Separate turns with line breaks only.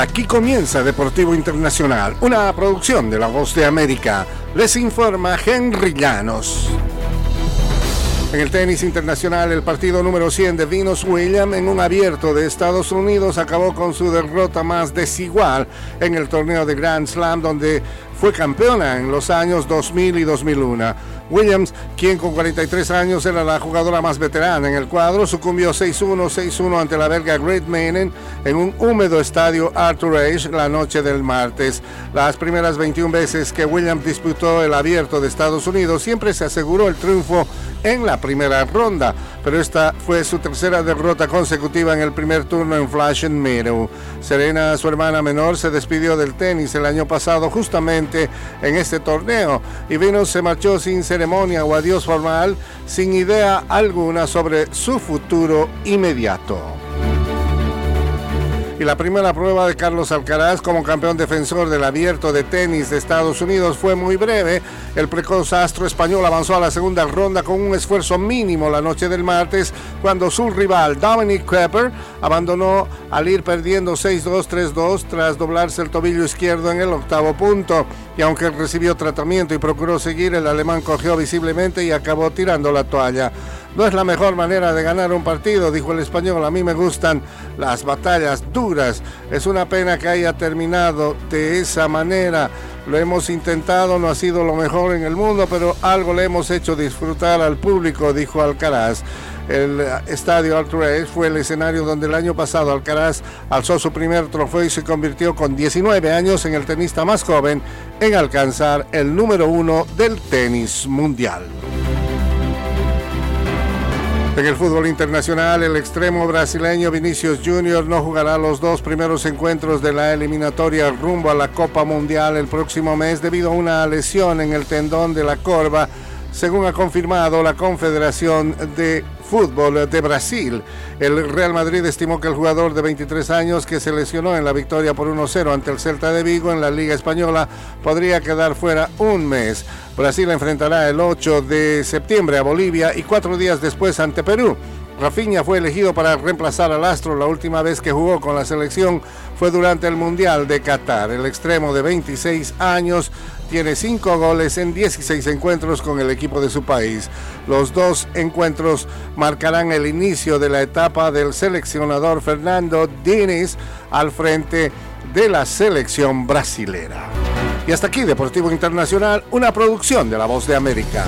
Aquí comienza Deportivo Internacional, una producción de La Voz de América. Les informa Henry Llanos. En el tenis internacional, el partido número 100 de Venus Williams en un abierto de Estados Unidos acabó con su derrota más desigual en el torneo de Grand Slam, donde fue campeona en los años 2000 y 2001. Williams, quien con 43 años era la jugadora más veterana en el cuadro, sucumbió 6-1, 6-1 ante la belga Great Manen en un húmedo estadio Arthur Ashe la noche del martes. Las primeras 21 veces que Williams disputó el abierto de Estados Unidos siempre se aseguró el triunfo en la primera ronda, pero esta fue su tercera derrota consecutiva en el primer turno en Flash Meadow. Serena, su hermana menor, se despidió del tenis el año pasado justamente en este torneo y Venus se marchó sin ceremonia o adiós formal, sin idea alguna sobre su futuro inmediato y la primera prueba de Carlos Alcaraz como campeón defensor del abierto de tenis de Estados Unidos fue muy breve. El precoz astro español avanzó a la segunda ronda con un esfuerzo mínimo la noche del martes cuando su rival Dominic Kepper abandonó al ir perdiendo 6-2, 3-2 tras doblarse el tobillo izquierdo en el octavo punto. Y aunque recibió tratamiento y procuró seguir, el alemán cogió visiblemente y acabó tirando la toalla. No es la mejor manera de ganar un partido, dijo el español. A mí me gustan las batallas duras. Es una pena que haya terminado de esa manera. Lo hemos intentado, no ha sido lo mejor en el mundo, pero algo le hemos hecho disfrutar al público, dijo Alcaraz. El estadio Altuve fue el escenario donde el año pasado Alcaraz alzó su primer trofeo y se convirtió con 19 años en el tenista más joven en alcanzar el número uno del tenis mundial. En el fútbol internacional, el extremo brasileño Vinicius Junior no jugará los dos primeros encuentros de la eliminatoria rumbo a la Copa Mundial el próximo mes debido a una lesión en el tendón de la corva, según ha confirmado la Confederación de Fútbol de Brasil. El Real Madrid estimó que el jugador de 23 años que se lesionó en la victoria por 1-0 ante el Celta de Vigo en la Liga Española podría quedar fuera un mes. Brasil enfrentará el 8 de septiembre a Bolivia y cuatro días después ante Perú. Rafinha fue elegido para reemplazar al Astro. La última vez que jugó con la selección fue durante el Mundial de Qatar. El extremo de 26 años tiene 5 goles en 16 encuentros con el equipo de su país. Los dos encuentros marcarán el inicio de la etapa del seleccionador Fernando Diniz al frente de la selección brasilera. Y hasta aquí Deportivo Internacional, una producción de La Voz de América.